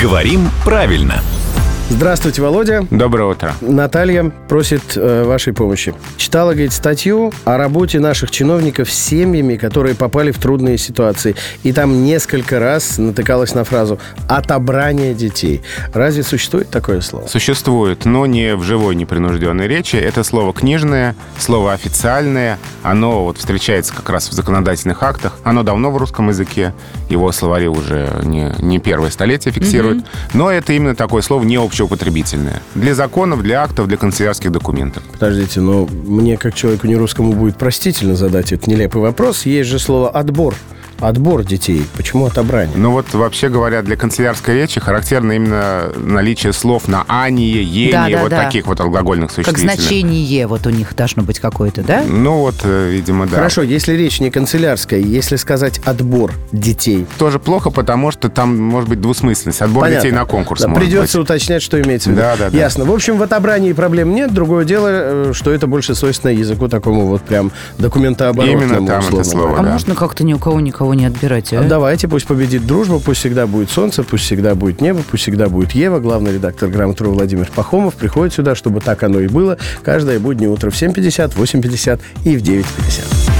Говорим правильно. Здравствуйте, Володя. Доброе утро. Наталья просит э, вашей помощи. Читала, говорит, статью о работе наших чиновников с семьями, которые попали в трудные ситуации. И там несколько раз натыкалась на фразу «отобрание детей». Разве существует такое слово? Существует, но не в живой непринужденной речи. Это слово книжное, слово официальное. Оно вот встречается как раз в законодательных актах. Оно давно в русском языке. Его словари уже не, не первое столетие фиксируют. Но это именно такое слово не общеупотребительное. Для законов, для актов, для канцелярских документов. Подождите, но мне, как человеку нерусскому, будет простительно задать этот нелепый вопрос. Есть же слово «отбор». Отбор детей. Почему отобрание? Ну вот, вообще говоря, для канцелярской речи характерно именно наличие слов на «ание», «ение», Да, да, вот да. таких вот глагольных Как существительных. значение вот у них должно быть какое-то, да? Ну вот, э, видимо, да. Хорошо, если речь не канцелярская, если сказать «отбор детей», Тоже плохо, потому что там может быть двусмысленность. Отбор Понятно. детей на конкурс Да, может придется быть. уточнять, что имеется в виду. Да, да, да. Ясно. В общем, в отобрании проблем нет. Другое дело, э, что это больше свойственно языку такому вот прям документооборотному. Именно там это слово. А да. можно как-то ни у кого никого не отбирать, а? Давайте, пусть победит дружба, пусть всегда будет солнце, пусть всегда будет небо, пусть всегда будет Ева. Главный редактор «Грамотру» Владимир Пахомов приходит сюда, чтобы так оно и было. Каждое буднее утро в 7.50, 8.50 и в 9.50.